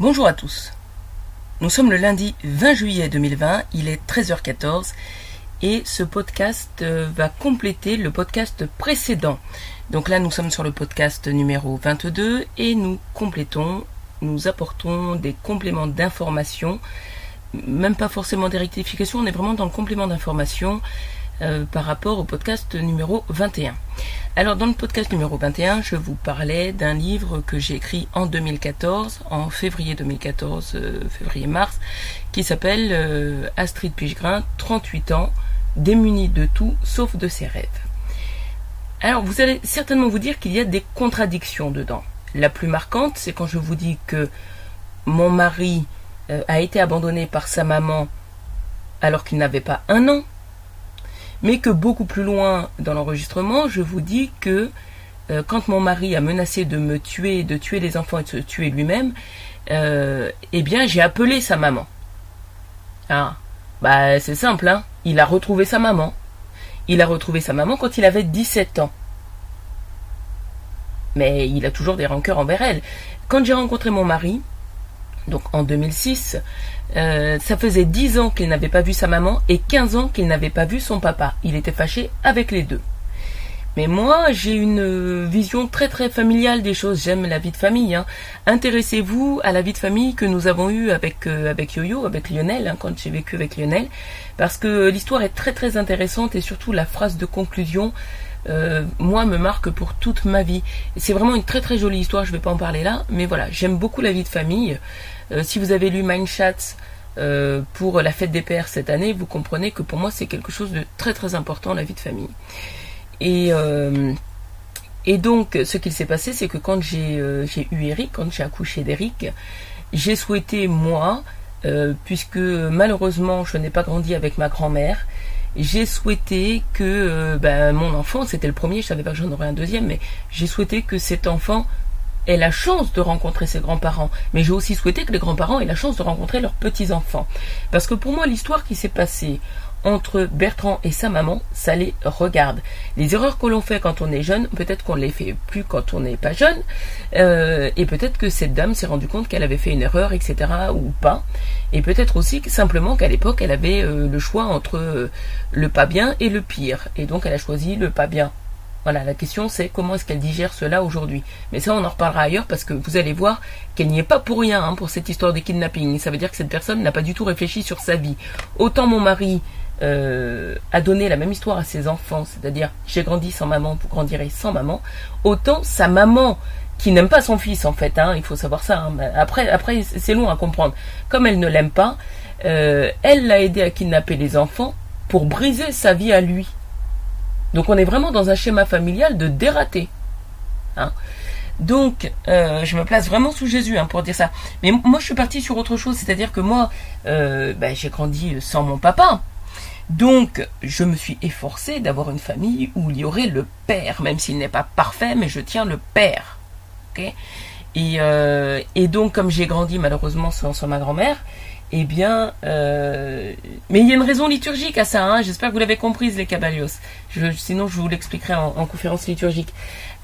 Bonjour à tous. Nous sommes le lundi 20 juillet 2020, il est 13h14 et ce podcast euh, va compléter le podcast précédent. Donc là nous sommes sur le podcast numéro 22 et nous complétons, nous apportons des compléments d'information, même pas forcément des rectifications, on est vraiment dans le complément d'information euh, par rapport au podcast numéro 21. Alors dans le podcast numéro 21, je vous parlais d'un livre que j'ai écrit en 2014, en février 2014, euh, février-mars, qui s'appelle euh, Astrid Pichegrin, 38 ans, démunie de tout sauf de ses rêves. Alors vous allez certainement vous dire qu'il y a des contradictions dedans. La plus marquante, c'est quand je vous dis que mon mari a été abandonné par sa maman alors qu'il n'avait pas un an, mais que beaucoup plus loin dans l'enregistrement, je vous dis que euh, quand mon mari a menacé de me tuer, de tuer les enfants et de se tuer lui-même, euh, eh bien j'ai appelé sa maman. Ah, bah c'est simple, hein. Il a retrouvé sa maman. Il a retrouvé sa maman quand il avait 17 ans. Mais il a toujours des rancœurs envers elle. Quand j'ai rencontré mon mari, donc en 2006, euh, ça faisait 10 ans qu'il n'avait pas vu sa maman et 15 ans qu'il n'avait pas vu son papa. Il était fâché avec les deux. Mais moi, j'ai une vision très très familiale des choses. J'aime la vie de famille. Hein. Intéressez-vous à la vie de famille que nous avons eue avec euh, avec Yo-Yo, avec Lionel, hein, quand j'ai vécu avec Lionel, parce que l'histoire est très très intéressante et surtout la phrase de conclusion. Euh, moi me marque pour toute ma vie. C'est vraiment une très très jolie histoire, je ne vais pas en parler là, mais voilà, j'aime beaucoup la vie de famille. Euh, si vous avez lu Mindchat euh, pour la fête des pères cette année, vous comprenez que pour moi c'est quelque chose de très très important la vie de famille. Et euh, donc ce qu'il s'est passé, c'est que quand j'ai eu Eric, quand j'ai accouché d'Eric, j'ai souhaité moi, puisque malheureusement je n'ai pas grandi avec ma grand-mère, j'ai souhaité que ben, mon enfant, c'était le premier, je savais pas que j'en aurais un deuxième, mais j'ai souhaité que cet enfant la chance de rencontrer ses grands-parents, mais j'ai aussi souhaité que les grands-parents aient la chance de rencontrer leurs petits-enfants. Parce que pour moi, l'histoire qui s'est passée entre Bertrand et sa maman, ça les regarde. Les erreurs que l'on fait quand on est jeune, peut-être qu'on les fait plus quand on n'est pas jeune, euh, et peut-être que cette dame s'est rendue compte qu'elle avait fait une erreur, etc., ou pas, et peut-être aussi simplement qu'à l'époque, elle avait euh, le choix entre euh, le pas bien et le pire, et donc elle a choisi le pas bien. Voilà, la question c'est comment est-ce qu'elle digère cela aujourd'hui. Mais ça, on en reparlera ailleurs parce que vous allez voir qu'elle n'y est pas pour rien hein, pour cette histoire de kidnapping. Ça veut dire que cette personne n'a pas du tout réfléchi sur sa vie. Autant mon mari euh, a donné la même histoire à ses enfants, c'est-à-dire j'ai grandi sans maman, vous grandirez sans maman, autant sa maman qui n'aime pas son fils en fait, hein, il faut savoir ça. Hein. Après, après c'est long à comprendre. Comme elle ne l'aime pas, euh, elle l'a aidé à kidnapper les enfants pour briser sa vie à lui. Donc on est vraiment dans un schéma familial de dératé. Hein. Donc, euh, je me place vraiment sous Jésus hein, pour dire ça. Mais moi, je suis partie sur autre chose, c'est-à-dire que moi, euh, ben, j'ai grandi sans mon papa. Donc, je me suis efforcée d'avoir une famille où il y aurait le père, même s'il n'est pas parfait, mais je tiens le père. et, euh, et donc, comme j'ai grandi malheureusement sans ma grand-mère, eh bien, euh, mais il y a une raison liturgique à ça. Hein. J'espère que vous l'avez comprise, les cabalios. sinon, je vous l'expliquerai en, conférence liturgique.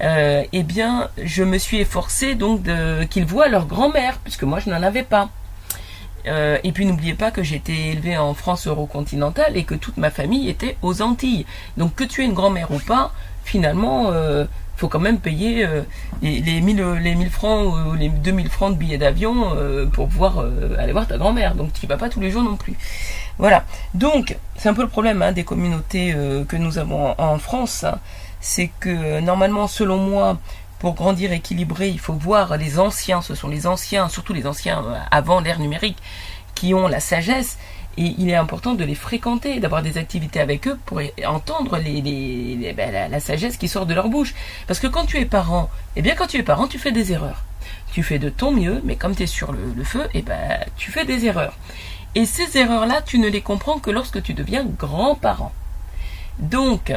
Euh, eh bien, je me suis efforcée donc de qu'ils voient leur grand-mère, puisque moi je n'en avais pas. Euh, et puis n'oubliez pas que j'ai été élevée en France eurocontinentale et que toute ma famille était aux Antilles. Donc que tu aies une grand-mère ou pas, finalement, faut quand même payer euh, les, les, 1000, les 1000 francs ou les 2000 francs de billets d'avion euh, pour pouvoir euh, aller voir ta grand-mère. Donc tu vas pas tous les jours non plus. Voilà. Donc c'est un peu le problème hein, des communautés que nous avons en, France. Hein. C'est que normalement, selon moi, pour grandir équilibré, il faut voir les anciens. Ce sont les anciens, surtout les anciens avant l'ère numérique, qui ont la sagesse et il est important de les fréquenter, d'avoir des activités avec eux pour entendre les, ben, la, sagesse qui sort de leur bouche. Parce que quand tu es parent, eh bien quand tu es parent, tu fais des erreurs. Tu fais de ton mieux, mais comme tu es sur le, feu, eh ben, tu fais des erreurs. Et ces erreurs-là, tu ne les comprends que lorsque tu deviens grand-parent. Donc,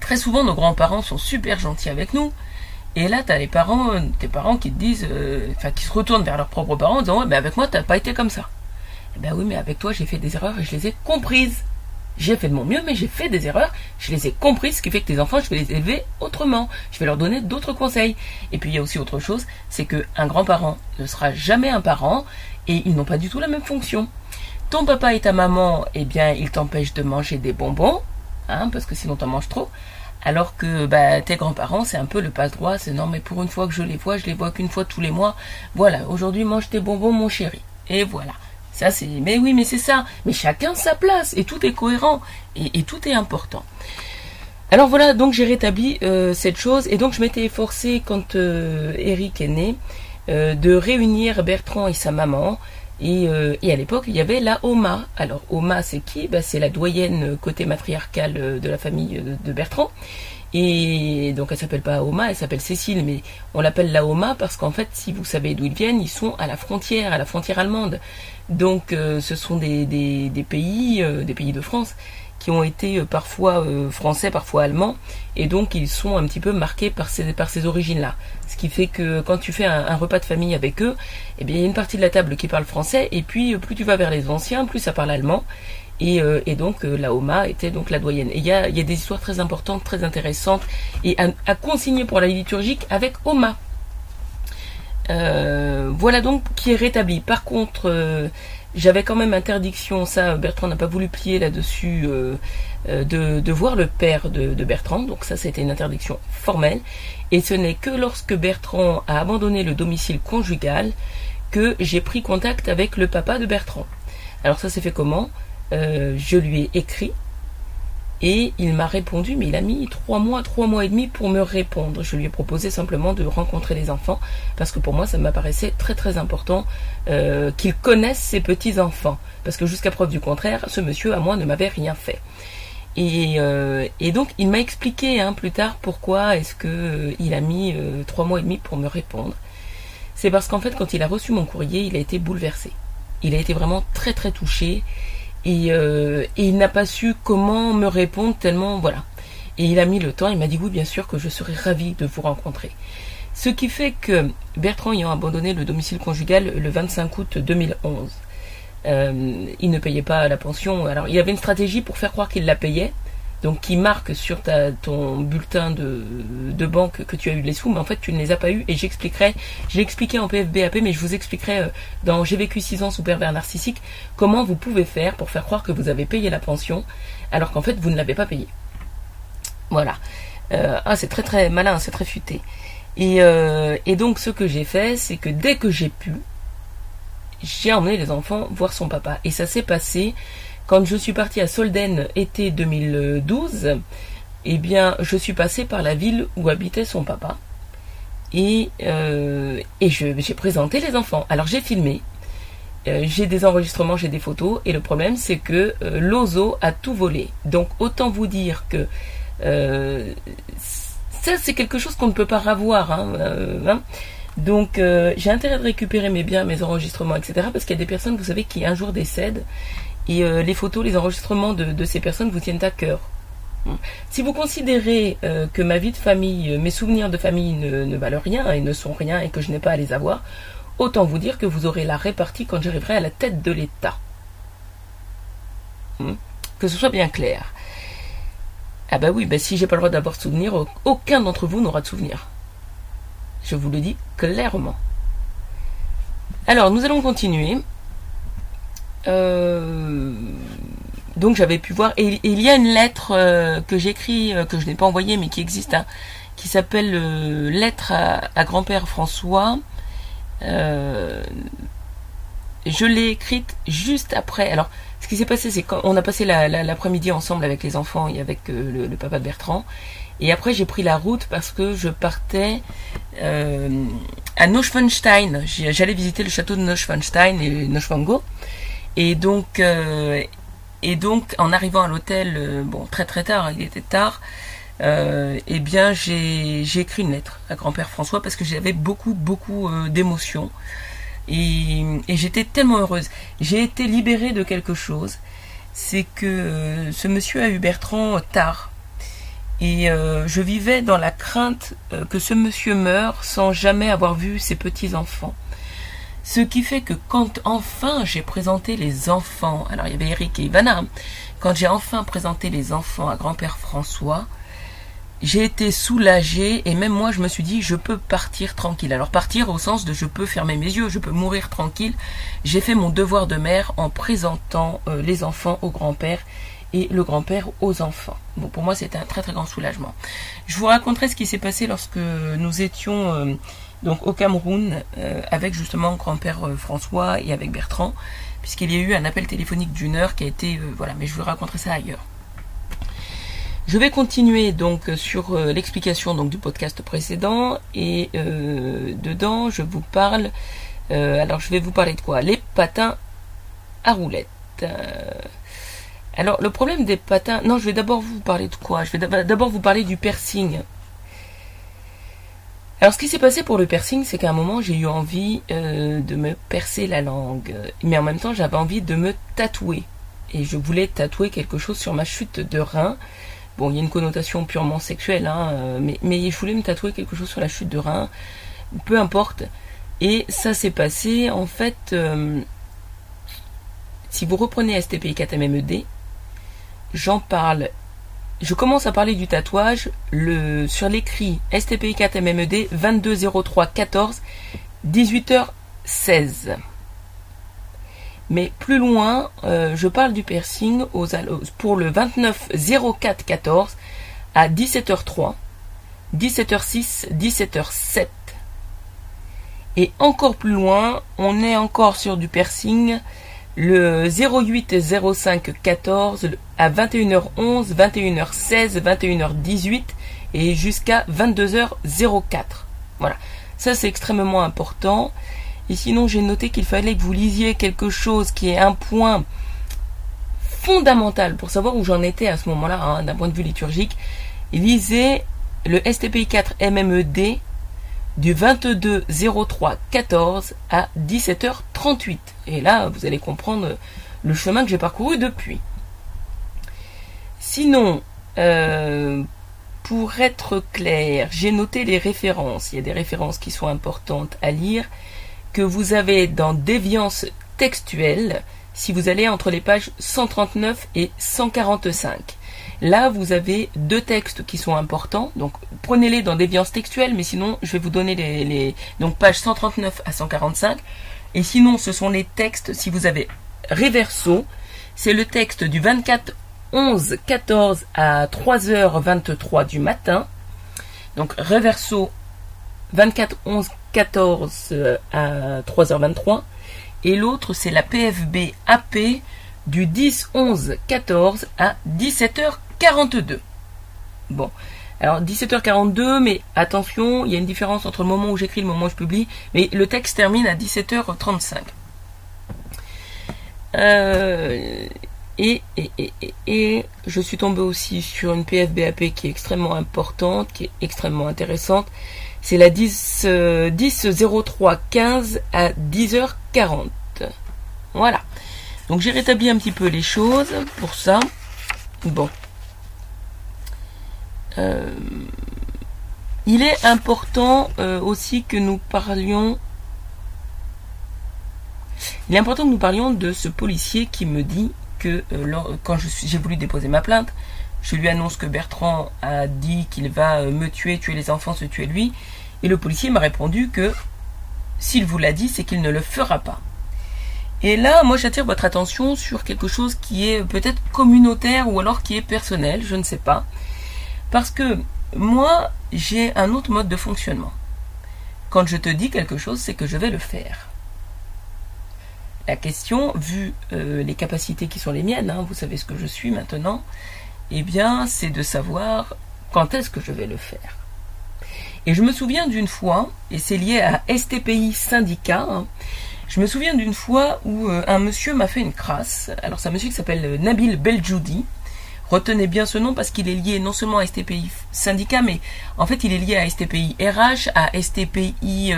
très souvent, nos grands-parents sont super gentils avec nous. Et là, tu as les parents, tes parents qui te disent, euh, enfin, qui se retournent vers leurs propres parents en disant, ouais, mais avec moi, t'as pas été comme ça. Ben oui, mais avec toi, j'ai fait des erreurs et je les ai comprises. J'ai fait de mon mieux, mais j'ai fait des erreurs. Je les ai comprises, ce qui fait que tes enfants, je vais les élever autrement. Je vais leur donner d'autres conseils. Et puis il y a aussi autre chose, c'est que un grand-parent ne sera jamais un parent et ils n'ont pas du tout la même fonction. Ton papa et ta maman, eh bien, ils t'empêchent de manger des bonbons, hein, parce que sinon t'en manges trop. Alors que bah, tes grands-parents, c'est un peu le passe-droit, c'est non mais pour une fois que je les vois, je les vois qu'une fois tous les mois. Voilà, aujourd'hui mange tes bonbons mon chéri. Et voilà. Ça c'est. Mais oui, mais c'est ça. Mais chacun sa place et tout est cohérent et, tout est important. Alors voilà, donc j'ai rétabli euh, cette chose et donc je m'étais efforcé quand euh, Eric est né euh, de réunir Bertrand et sa maman. Et, à l'époque, il y avait la Oma. Alors Oma, c'est qui? Bah, C'est la doyenne côté matriarcal de la famille de Bertrand. Et donc elle s'appelle pas Oma, elle s'appelle Cécile, mais on l'appelle la Oma parce qu'en fait, si vous savez d'où ils viennent, ils sont à la frontière, à la frontière allemande. Donc euh, ce sont des, des, pays, euh, des pays de France qui ont été euh, parfois français, parfois allemands, et donc ils sont un petit peu marqués par ces, par ces origines-là. Ce qui fait que quand tu fais un, repas de famille avec eux, eh bien il y a une partie de la table qui parle français, et puis plus tu vas vers les anciens, plus ça parle allemand. Et, et donc la Oma était donc la doyenne. Et il y a, des histoires très importantes, très intéressantes, et à, consigner pour la liturgique avec Oma. Euh, voilà donc qui est rétabli. Par contre, euh, j'avais quand même interdiction, ça Bertrand n'a pas voulu plier là-dessus, euh, de, voir le père de, de, Bertrand, donc ça c'était une interdiction formelle, et ce n'est que lorsque Bertrand a abandonné le domicile conjugal que j'ai pris contact avec le papa de Bertrand. Alors ça s'est fait comment? Je lui ai écrit et il m'a répondu, mais il a mis trois mois, trois mois et demi pour me répondre. Je lui ai proposé simplement de rencontrer les enfants, parce que pour moi, ça m'apparaissait très très important euh, qu'il connaisse ses petits-enfants. Parce que jusqu'à preuve du contraire, ce monsieur, à moi, ne m'avait rien fait. Et, euh, donc, il m'a expliqué hein, plus tard pourquoi est-ce que euh, il a mis trois mois et demi pour me répondre. C'est parce qu'en fait, quand il a reçu mon courrier, il a été bouleversé. Il a été vraiment très très touché. Euh, et, il n'a pas su comment me répondre tellement voilà. Et il a mis le temps, il m'a dit oui bien sûr que je serais ravi de vous rencontrer. Ce qui fait que Bertrand ayant abandonné le domicile conjugal le 25 août 2011, euh, il ne payait pas la pension. Alors il avait une stratégie pour faire croire qu'il la payait, donc qui marque sur ta, ton bulletin de, banque que tu as eu les sous, mais en fait tu ne les as pas eu et j'expliquerai, j'ai expliqué en PFBAP, mais je vous expliquerai euh, dans J'ai vécu 6 ans sous pervers narcissique comment vous pouvez faire pour faire croire que vous avez payé la pension alors qu'en fait vous ne l'avez pas payé. Voilà. Euh, ah c'est très très malin, c'est très futé. Euh, et donc ce que j'ai fait, c'est que dès que j'ai pu, j'ai emmené les enfants voir son papa. Et ça s'est passé quand je suis partie à Solden été 2012, eh bien, je suis passée par la ville où habitait son papa. Et, euh, j'ai présenté les enfants. Alors j'ai filmé, euh, j'ai des enregistrements, j'ai des photos, et le problème c'est que euh, l'ozo a tout volé. Donc autant vous dire que ça c'est quelque chose qu'on ne peut pas revoir. Hein, hein. Donc j'ai intérêt de récupérer mes biens, mes enregistrements, etc. Parce qu'il y a des personnes, vous savez, qui un jour décèdent et euh, les photos, les enregistrements de, ces personnes vous tiennent à cœur. Si vous considérez euh, que ma vie de famille, euh, mes souvenirs de famille ne, valent rien et ne sont rien et que je n'ai pas à les avoir, autant vous dire que vous aurez la répartie quand j'arriverai à la tête de l'État. Hmm? Que ce soit bien clair. Ah bah oui, bah si j'ai pas le droit d'avoir de souvenirs, aucun d'entre vous n'aura de souvenirs. Je vous le dis clairement. Alors, nous allons continuer. Euh, donc j'avais pu voir. Et, il y a une lettre euh, que j'écris euh, que je n'ai pas envoyée mais qui existe hein, qui s'appelle lettre à, grand-père François. Je l'ai écrite juste après. Alors ce qui s'est passé c'est qu'on a passé l'après-midi ensemble avec les enfants et avec le, papa de Bertrand. Et après j'ai pris la route parce que je partais à Neuschwanstein. J'allais visiter le château de Neuschwanstein et Neuschwango et donc, euh, et donc, en arrivant à l'hôtel, euh, bon, très très tard, il était tard, euh, eh bien, j'ai écrit une lettre à grand-père François parce que j'avais beaucoup, beaucoup d'émotions. Et, et j'étais tellement heureuse. J'ai été libérée de quelque chose. C'est que ce monsieur a eu Bertrand tard. Et je vivais dans la crainte que ce monsieur meure sans jamais avoir vu ses petits-enfants. Ce qui fait que quand enfin j'ai présenté les enfants, alors il y avait Eric et Ivana, quand j'ai enfin présenté les enfants à grand-père François, j'ai été soulagée et même moi je me suis dit je peux partir tranquille. Alors partir au sens de je peux fermer mes yeux, je peux mourir tranquille. J'ai fait mon devoir de mère en présentant euh, les enfants au grand-père et le grand-père aux enfants. Bon pour moi c'était un très très grand soulagement. Je vous raconterai ce qui s'est passé lorsque nous étions euh, donc au Cameroun euh, avec justement grand-père François et avec Bertrand puisqu'il y a eu un appel téléphonique d'une heure qui a été voilà mais je vous raconterai ça ailleurs. Je vais continuer donc sur euh, l'explication donc du podcast précédent et euh, dedans je vous parle euh, alors je vais vous parler de quoi? Les patins à roulettes. alors le problème des patins non je vais d'abord vous parler de quoi? Je vais d'abord vous parler du piercing. Alors ce qui s'est passé pour le piercing, c'est qu'à un moment j'ai eu envie de me percer la langue, mais en même temps j'avais envie de me tatouer et je voulais tatouer quelque chose sur ma chute de rein Bon, il y a une connotation purement sexuelle, hein, euh, mais, mais je voulais me tatouer quelque chose sur la chute de rein, peu importe. Et ça s'est passé, en fait, euh, si vous reprenez STPI 4MMED, j'en parle. Je commence à parler du tatouage le, sur l'écrit STPI 4MMED 2203 14 18h16. Mais plus loin, euh, je parle du piercing aux, pour le 29 04 14 à 17h03, 17h06, 17h07. Et encore plus loin, on est encore sur du piercing le 08 05 14 à 21h11, 21h16, 21h18 et jusqu'à 22h04. Voilà. Ça c'est extrêmement important. Et sinon, j'ai noté qu'il fallait que vous lisiez quelque chose qui est un point fondamental pour savoir où j'en étais à ce moment-là, hein, d'un point de vue liturgique. Lisez le STPI 4 MMED du 22 03 14 à 17h38. Et là, vous allez comprendre le chemin que j'ai parcouru depuis. Sinon, euh, pour être clair, j'ai noté les références. Il y a des références qui sont importantes à lire que vous avez dans Déviance textuelle si vous allez entre les pages 139 et 145. Là, vous avez deux textes qui sont importants. Donc, prenez-les dans Déviance textuelle, mais sinon, je vais vous donner les, donc pages 139 à 145. Et sinon, ce sont les textes, si vous avez Reverso, c'est le texte du 24 11 14 à 3h23 du matin. Donc, Reverso 24 11 14 à 3h23 et l'autre c'est la PFB AP du 10 11 14 à 17h42. Bon, alors 17h42, mais attention, il y a une différence entre le moment où j'écris et le moment où je publie, mais le texte termine à 17h35. Euh, et, et, et, et, je suis tombé aussi sur une PFBAP qui est extrêmement importante, qui est extrêmement intéressante, c'est la 10, 10 03 15 à 10h40. Voilà. Donc j'ai rétabli un petit peu les choses pour ça. Bon. Euh, il est important euh, aussi que nous parlions. Il est important que nous parlions de ce policier qui me dit que euh, quand j'ai voulu déposer ma plainte, je lui annonce que Bertrand a dit qu'il va me tuer, tuer les enfants, se tuer lui. Et le policier m'a répondu que s'il vous l'a dit, c'est qu'il ne le fera pas. Et là, moi, j'attire votre attention sur quelque chose qui est peut-être communautaire ou alors qui est personnel, je ne sais pas. Parce que moi, j'ai un autre mode de fonctionnement. Quand je te dis quelque chose, c'est que je vais le faire. La question, vu euh, les capacités qui sont les miennes, hein, vous savez ce que je suis maintenant, eh bien, c'est de savoir quand est-ce que je vais le faire. Et je me souviens d'une fois, et c'est lié à STPI syndicat, hein, je me souviens d'une fois où euh, un monsieur m'a fait une crasse. Alors c'est un monsieur qui s'appelle euh, Nabil Beljoudi. Retenez bien ce nom parce qu'il est lié non seulement à STPI syndicat, mais en fait il est lié à STPI RH, à STPI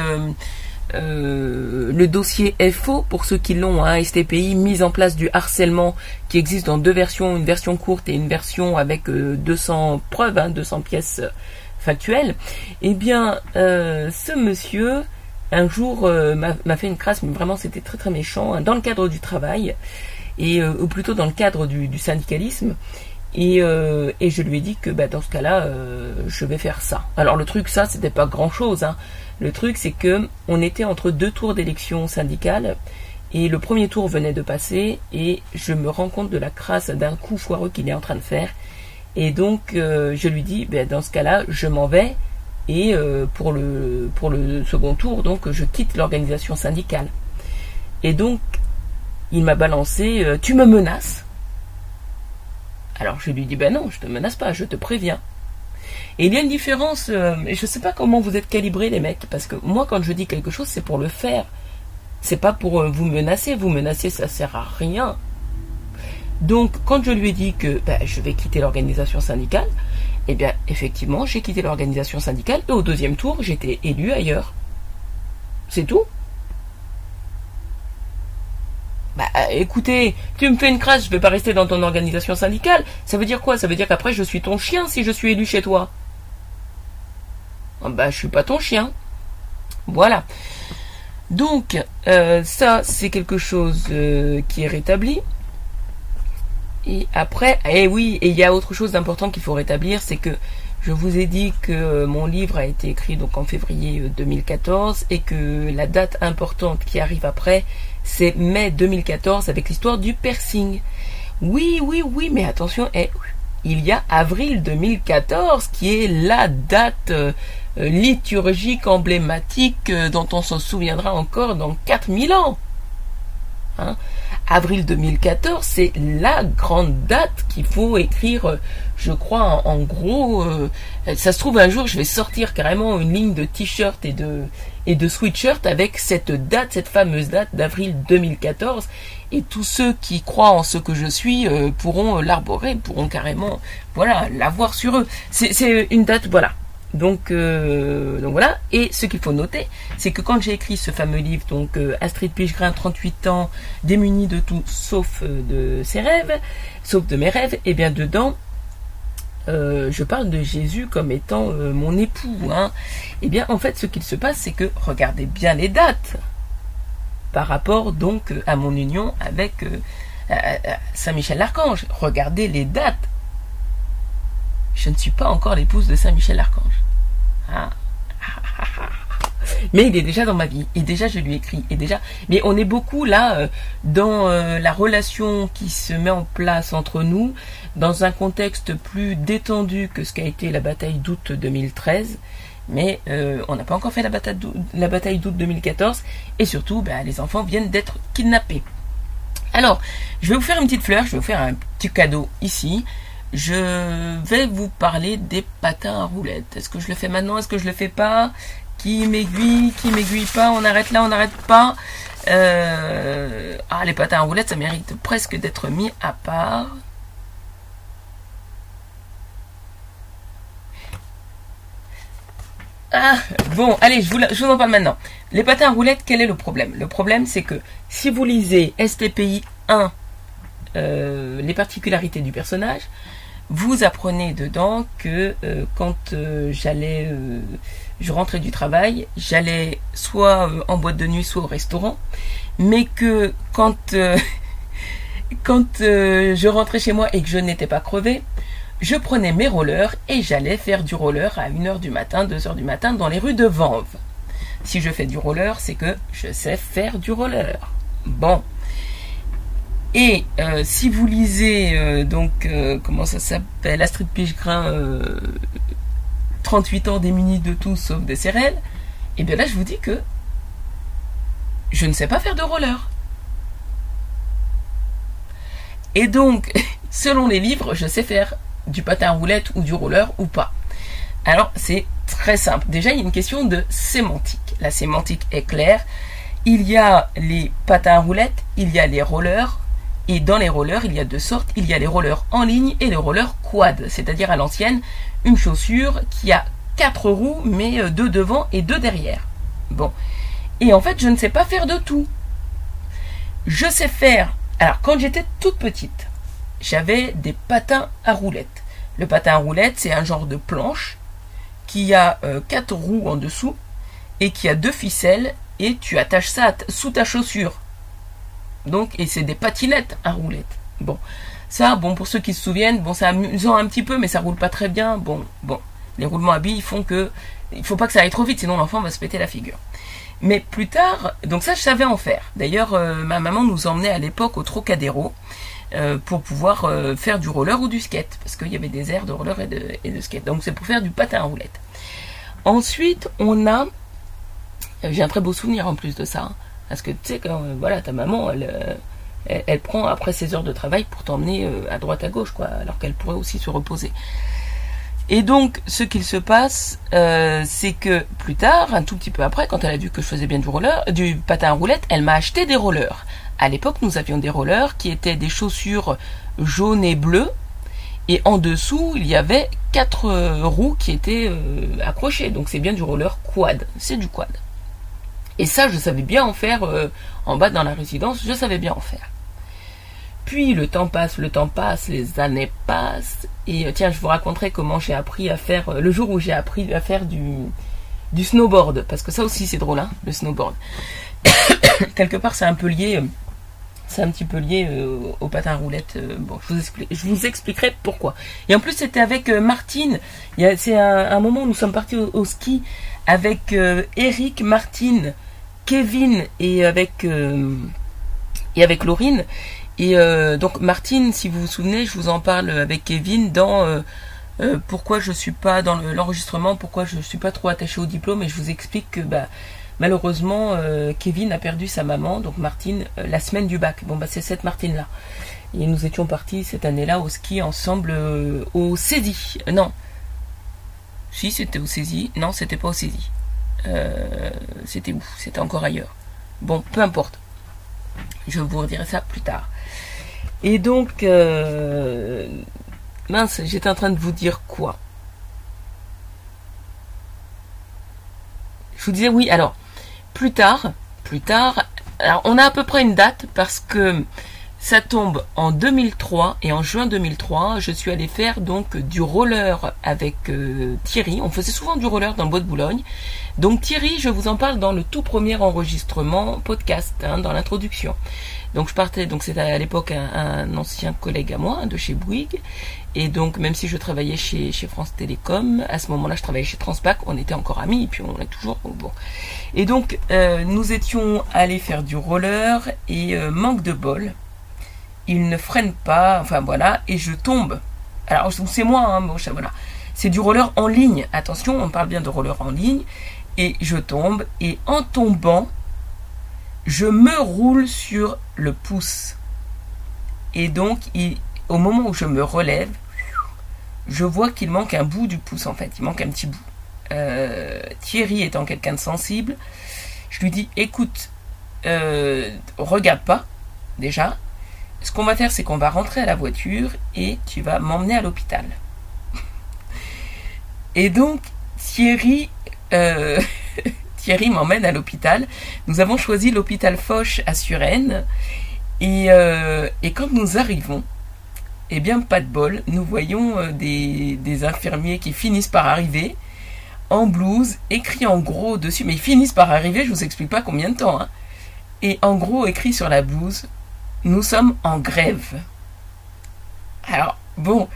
euh, le dossier FO, pour ceux qui l'ont, hein, STPI, mise en place du harcèlement, qui existe dans deux versions, une version courte et une version avec 200 euh, preuves, 200 hein, pièces factuelles. Eh bien, euh, ce monsieur un jour m'a fait une crasse, mais vraiment c'était très très méchant, hein, dans le cadre du travail, et ou plutôt dans le cadre du, syndicalisme. Et, et, je lui ai dit que bah, dans ce cas-là, je vais faire ça. Alors le truc, ça, c'était pas grand-chose. Hein. Le truc, c'est que on était entre deux tours d'élection syndicale et le premier tour venait de passer et je me rends compte de la crasse d'un coup foireux qu'il est en train de faire. Et donc euh, je lui dis, ben, dans ce cas-là, je m'en vais et euh, pour le pour le second tour, donc je quitte l'organisation syndicale. Et donc il m'a balancé, euh, tu me menaces Alors je lui dis, ben non, je te menace pas, je te préviens. Et il y a une différence, euh, et je sais pas comment vous êtes calibrés les mecs, parce que moi quand je dis quelque chose, c'est pour le faire. C'est pas pour euh, vous menacer, vous menacer ça sert à rien. Donc quand je lui ai dit que ben, je vais quitter l'organisation syndicale, eh bien effectivement j'ai quitté l'organisation syndicale et au deuxième tour j'étais élu ailleurs. C'est tout. Bah écoutez, tu me fais une crasse, je vais pas rester dans ton organisation syndicale. Ça veut dire quoi? Ça veut dire qu'après je suis ton chien si je suis élu chez toi. Ah bah je suis pas ton chien. Voilà. Donc euh, ça c'est quelque chose euh, qui est rétabli. Et après, eh oui, et il y a autre chose d'important qu'il faut rétablir, c'est que je vous ai dit que mon livre a été écrit donc en février 2014 euh, et que la date importante qui arrive après, c'est mai 2014 avec l'histoire du piercing. Oui, oui, oui, mais attention, eh, il y a avril 2014 qui est la date euh, liturgique emblématique euh, dont on s'en souviendra encore dans 4000 ans. Hein Avril 2014, c'est la grande date qu'il faut écrire, euh, je crois, en, gros. ça se trouve un jour, je vais sortir carrément une ligne de t-shirt et de, et de sweatshirt avec cette date, cette fameuse date d'avril 2014. Et tous ceux qui croient en ce que je suis euh, pourront l'arborer, pourront carrément, voilà, l'avoir sur eux. C'est une date, voilà. Donc, euh, donc voilà. Et ce qu'il faut noter, c'est que quand j'ai écrit ce fameux livre, donc euh, Astrid Pichegrin, 38 ans, démunie de tout sauf de ses rêves, sauf de mes rêves, et bien dedans, euh, je parle de Jésus comme étant euh, mon époux. Hein. Eh bien, en fait, ce qu'il se passe, c'est que regardez bien les dates par rapport donc à mon union avec euh, Saint Michel l'Archange. Regardez les dates. Je ne suis pas encore l'épouse de Saint Michel l'Archange. Ah. Mais il est déjà dans ma vie. Et déjà, je lui écris. Et déjà, mais on est beaucoup là euh, dans euh, la relation qui se met en place entre nous, dans un contexte plus détendu que ce qu'a été la bataille d'août 2013. Mais euh, on n'a pas encore fait la bataille d'août 2014. Et surtout, ben, les enfants viennent d'être kidnappés. Alors, je vais vous faire une petite fleur. Je vais vous faire un petit cadeau ici je vais vous parler des patins à roulettes. Est-ce que je le fais maintenant? Est-ce que je le fais pas? Qui m'aiguille, qui m'aiguille pas, on arrête là, on n'arrête pas. Euh, ah, les patins à roulettes, ça mérite presque d'être mis à part. Ah, bon, allez, je vous, en parle maintenant. Les patins à roulettes, quel est le problème? Le problème, c'est que si vous lisez STPI 1, euh, les particularités du personnage, vous apprenez dedans que euh, quand j'allais je rentrais du travail, j'allais soit euh, en boîte de nuit, soit au restaurant, mais que quand, euh, quand euh, je rentrais chez moi et que je n'étais pas crevé, je prenais mes rollers et j'allais faire du roller à 1h du matin, 2h du matin dans les rues de Vanves. Si je fais du roller, c'est que je sais faire du roller. Bon. Et si vous lisez donc comment ça s'appelle Astrid Pichegrin 38 ans démunis de tout sauf des céréales, et eh bien là je vous dis que je ne sais pas faire de roller. Et donc, selon les livres, je sais faire du patin roulette ou du roller ou pas. Alors, c'est très simple. Déjà, il y a une question de sémantique. La sémantique est claire. Il y a les patins roulettes, il y a les rollers, et dans les rollers, il y a deux sortes. Il y a les rollers en ligne et les rollers quad, c'est-à-dire à l'ancienne, une chaussure qui a quatre roues, mais euh, deux devant et deux derrière. Bon. Et en fait, je ne sais pas faire de tout. Je sais faire. Alors, quand j'étais toute petite, j'avais des patins à roulettes. Le patin à roulettes, c'est un genre de planche qui a euh, quatre roues en dessous et qui a deux ficelles et tu attaches ça sous ta chaussure. Donc, et c'est des patinettes à roulette. Bon, ça, bon, pour ceux qui se souviennent, bon, c'est amusant un petit peu, mais ça roule pas très bien. Bon, bon, les roulements à billes font que il faut pas que ça aille trop vite, sinon l'enfant va se péter la figure. Mais plus tard, donc ça, je savais en faire. D'ailleurs, euh, ma maman nous emmenait à l'époque au Trocadéro euh, pour pouvoir euh, faire du roller ou du skate, parce qu'il y avait des aires de roller et de, et skate. Donc c'est pour faire du patin à roulette. Ensuite, on a, j'ai un très beau souvenir en plus de ça, hein, parce que tu sais quand voilà ta maman, elle, elle, prend après ses heures de travail pour t'emmener à droite à gauche, quoi, alors qu'elle pourrait aussi se reposer. Et donc, ce qu'il se passe, euh, c'est que plus tard, un tout petit peu après, quand elle a vu que je faisais bien du roller, du patin à roulette, elle m'a acheté des rollers. À l'époque, nous avions des rollers qui étaient des chaussures jaunes et bleues, et en dessous, il y avait quatre euh, roues qui étaient euh, accrochées. Donc, c'est bien du roller quad. C'est du quad. Et ça, je savais bien en faire en bas dans la résidence. Je savais bien en faire. Puis le temps passe, le temps passe, les années passent. Et euh, tiens, je vous raconterai comment j'ai appris à faire, euh, le jour où j'ai appris à faire du, du snowboard. Parce que ça aussi c'est drôle, hein, le snowboard. Quelque part c'est un peu lié, euh, c'est un petit peu lié au patin roulette. bon, je vous, je vous, expliquerai pourquoi. Et en plus c'était avec Martine. C'est un, moment où nous sommes partis au, ski avec Eric, Martine, Kevin et avec, et avec Laurine. Et euh, donc Martine, si vous vous souvenez, je vous en parle avec Kevin dans euh, euh, pourquoi je suis pas dans l'enregistrement, pourquoi je suis pas trop attachée au diplôme, et je vous explique que bah, malheureusement Kevin a perdu sa maman, donc Martine, la semaine du bac. Bon bah c'est cette Martine là. Et nous étions partis cette année-là au ski ensemble au Cési. Non. Si c'était au Cési. Non, c'était pas au Cési. c'était où? C'était encore ailleurs. Bon, peu importe. Je vous redirai ça plus tard. Et donc, euh, mince, j'étais en train de vous dire quoi? Je vous disais oui, alors, plus tard, plus tard, alors on a à peu près une date parce que ça tombe en 2003 et en juin 2003, je suis allé faire donc du roller avec euh, Thierry. On faisait souvent du roller dans bois de Boulogne. Donc Thierry, je vous en parle dans le tout premier enregistrement podcast, hein, dans l'introduction. Donc je partais, donc c'était à l'époque un, ancien collègue à moi de chez Bouygues. Et donc même si je travaillais chez, France Télécom, à ce moment-là je travaillais chez Transpac, on était encore amis et puis on est toujours bon. Et donc euh, nous étions allés faire du roller et euh, manque de bol, il ne freine pas, enfin voilà, et je tombe. Alors c'est moi, hein, bon, voilà. C'est du roller en ligne. Attention, on parle bien de roller en ligne. Et je tombe, et en tombant, je me roule sur le pouce. Et donc, au moment où je me relève, je vois qu'il manque un bout du pouce en fait. Il manque un petit bout. Euh, Thierry étant quelqu'un de sensible, je lui dis écoute, euh, regarde pas déjà. Ce qu'on va faire, c'est qu'on va rentrer à la voiture et tu vas m'emmener à l'hôpital. et donc Thierry euh, Thierry m'emmène à l'hôpital. Nous avons choisi l'hôpital Foch à Suresnes. Euh, et, quand nous arrivons, eh bien, pas de bol, nous voyons euh, des, infirmiers qui finissent par arriver en blouse, écrit en gros dessus, mais ils finissent par arriver, je vous explique pas combien de temps. Hein. Et en gros, écrit sur la blouse, nous sommes en grève. Alors, bon,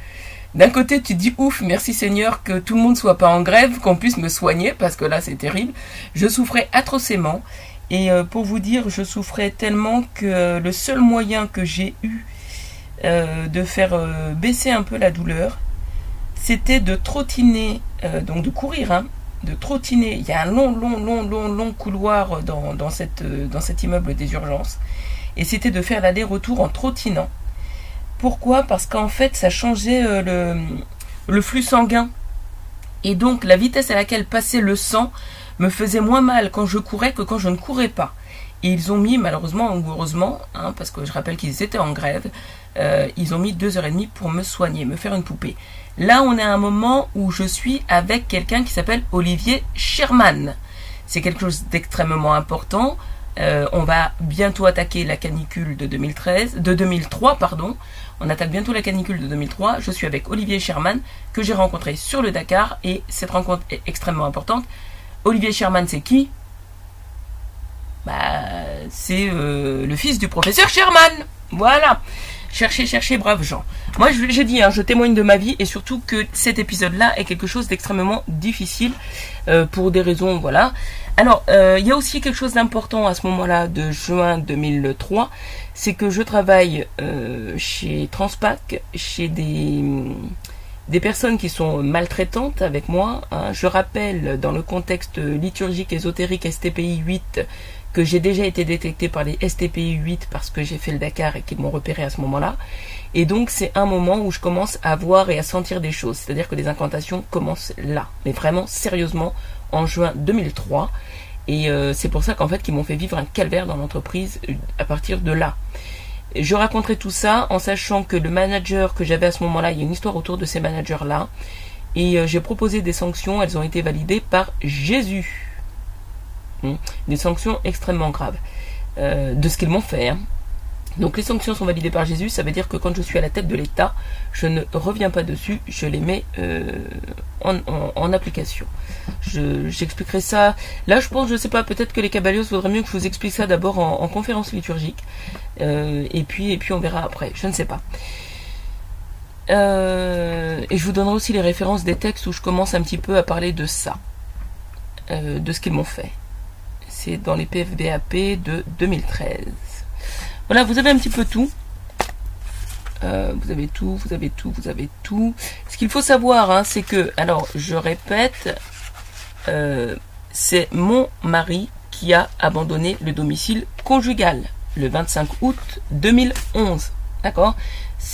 d'un côté, tu dis ouf, merci Seigneur que tout le monde soit pas en grève, qu'on puisse me soigner, parce que là c'est terrible. Je souffrais atrocement. Et euh, pour vous dire, je souffrais tellement que le seul moyen que j'ai eu euh, de faire euh, baisser un peu la douleur, c'était de trottiner, donc de courir, hein, de trottiner. Il y a un long, long, long, long, long couloir dans, dans, cet immeuble des urgences. Et c'était de faire l'aller-retour en trottinant. Pourquoi? Parce qu'en fait, ça changeait euh, le, flux sanguin. Et donc, la vitesse à laquelle passait le sang me faisait moins mal quand je courais que quand je ne courais pas. Et ils ont mis, malheureusement ou heureusement, hein, parce que je rappelle qu'ils étaient en grève, euh, ils ont mis deux heures et demie pour me soigner, me faire une poupée. Là, on est à un moment où je suis avec quelqu'un qui s'appelle Olivier Sherman. C'est quelque chose d'extrêmement important. Euh, on va bientôt attaquer la canicule de 2013, de 2003, pardon. On attaque bientôt la canicule de 2003. Je suis avec Olivier Sherman, que j'ai rencontré sur le Dakar, et cette rencontre est extrêmement importante. Olivier Sherman, c'est qui? Bah, c'est euh, le fils du professeur Sherman. Voilà. Cherchez, cherchez, braves gens. Moi, je, dis, hein, je témoigne de ma vie et surtout que cet épisode-là est quelque chose d'extrêmement difficile euh, pour des raisons, voilà. Alors, euh, il y a aussi quelque chose d'important à ce moment-là de juin 2003, c'est que je travaille euh, chez Transpac, chez des des personnes qui sont maltraitantes avec moi. Hein. Je rappelle, dans le contexte liturgique ésotérique STPI 8, que j'ai déjà été détecté par les STPI 8 parce que j'ai fait le Dakar et qu'ils m'ont repéré à ce moment-là. Et donc c'est un moment où je commence à voir et à sentir des choses. C'est-à-dire que les incantations commencent là, mais vraiment sérieusement en juin 2003. Et euh, c'est pour ça qu'en fait qu'ils m'ont fait vivre un calvaire dans l'entreprise euh, à partir de là. Je raconterai tout ça en sachant que le manager que j'avais à ce moment-là, il y a une histoire autour de ces managers-là. Et euh, j'ai proposé des sanctions, elles ont été validées par Jésus. Hmm. Des sanctions extrêmement graves. De ce qu'ils m'ont fait. Hein. Donc les sanctions sont validées par Jésus, ça veut dire que quand je suis à la tête de l'État, je ne reviens pas dessus, je les mets euh, en, application. J'expliquerai ça. Là, je pense, je sais pas, peut-être que les cabalios vaudrait mieux que je vous explique ça d'abord en, conférence liturgique, euh, et puis et puis on verra après. Je ne sais pas. et je vous donnerai aussi les références des textes où je commence un petit peu à parler de ça, de ce qu'ils m'ont fait c'est dans les PFBAP de 2013. Voilà, vous avez un petit peu tout. Euh, vous avez tout, vous avez tout, vous avez tout. Ce qu'il faut savoir, hein, c'est que, alors je répète, euh, c'est mon mari qui a abandonné le domicile conjugal le 25 août 2011. D'accord?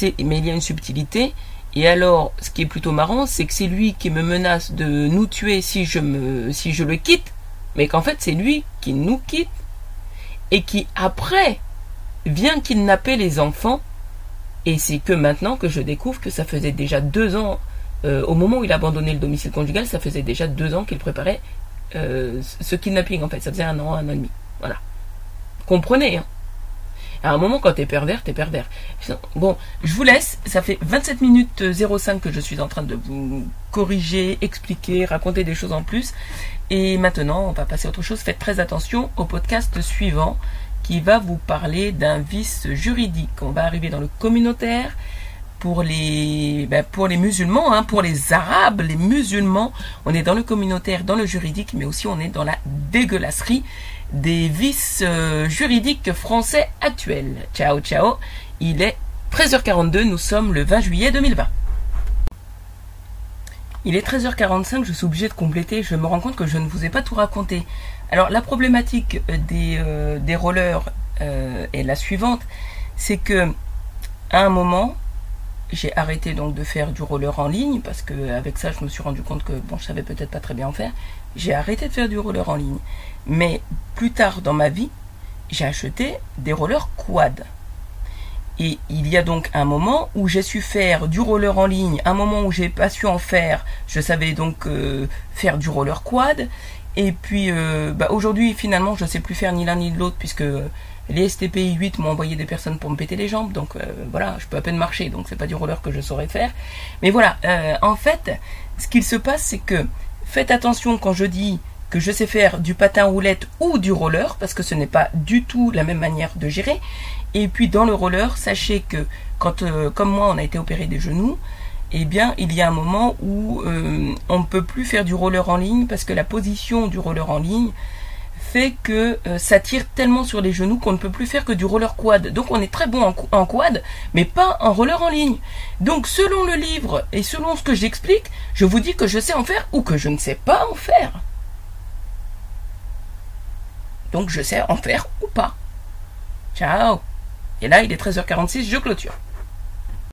Mais il y a une subtilité. Et alors, ce qui est plutôt marrant, c'est que c'est lui qui me menace de nous tuer si je me, si je le quitte mais qu'en fait c'est lui qui nous quitte et qui après vient kidnapper les enfants. Et c'est que maintenant que je découvre que ça faisait déjà deux ans, euh, au moment où il a abandonné le domicile conjugal, ça faisait déjà deux ans qu'il préparait euh, ce kidnapping en fait. Ça faisait un an, un an et demi. Voilà. Comprenez, hein à un moment, quand t'es pervers, t'es pervers. Bon, je vous laisse. Ça fait 27 minutes 05 que je suis en train de vous corriger, expliquer, raconter des choses en plus. Et maintenant, on va passer à autre chose. Faites très attention au podcast suivant qui va vous parler d'un vice juridique. On va arriver dans le communautaire pour les, ben, pour les musulmans, hein, pour les arabes, les musulmans. On est dans le communautaire, dans le juridique, mais aussi on est dans la dégueulasserie des vices euh, juridiques français actuels. Ciao, ciao. Il est 13h42, nous sommes le 20 juillet 2020. Il est 13h45, je suis obligé de compléter, je me rends compte que je ne vous ai pas tout raconté. Alors la problématique euh, des, euh, des rollers est la suivante, c'est que à un moment, j'ai arrêté donc de faire du roller en ligne parce que avec ça je me suis rendu compte que bon je savais peut-être pas très bien en faire. J'ai arrêté de faire du roller en ligne. Mais plus tard dans ma vie, j'ai acheté des rollers quad. Et il y a donc un moment où j'ai su faire du roller en ligne, un moment où j'ai pas su en faire, je savais donc euh, faire du roller quad. Et puis euh, bah, aujourd'hui finalement je ne sais plus faire ni l'un ni l'autre puisque les STPI 8 m'ont envoyé des personnes pour me péter les jambes, donc euh, voilà, je peux à peine marcher, donc c'est pas du roller que je saurais faire. Mais voilà, en fait, ce qu'il se passe, c'est que faites attention quand je dis que je sais faire du patin roulette ou du roller, parce que ce n'est pas du tout la même manière de gérer. Et puis dans le roller, sachez que quand, euh, comme moi, on a été opéré des genoux, eh bien, il y a un moment où euh, on ne peut plus faire du roller en ligne parce que la position du roller en ligne fait que euh, ça tire tellement sur les genoux qu'on ne peut plus faire que du roller quad. Donc on est très bon en, en, quad, mais pas en roller en ligne. Donc selon le livre et selon ce que j'explique, je vous dis que je sais en faire ou que je ne sais pas en faire. Donc je sais en faire ou pas. Ciao. Et là, il est 13h46, je clôture.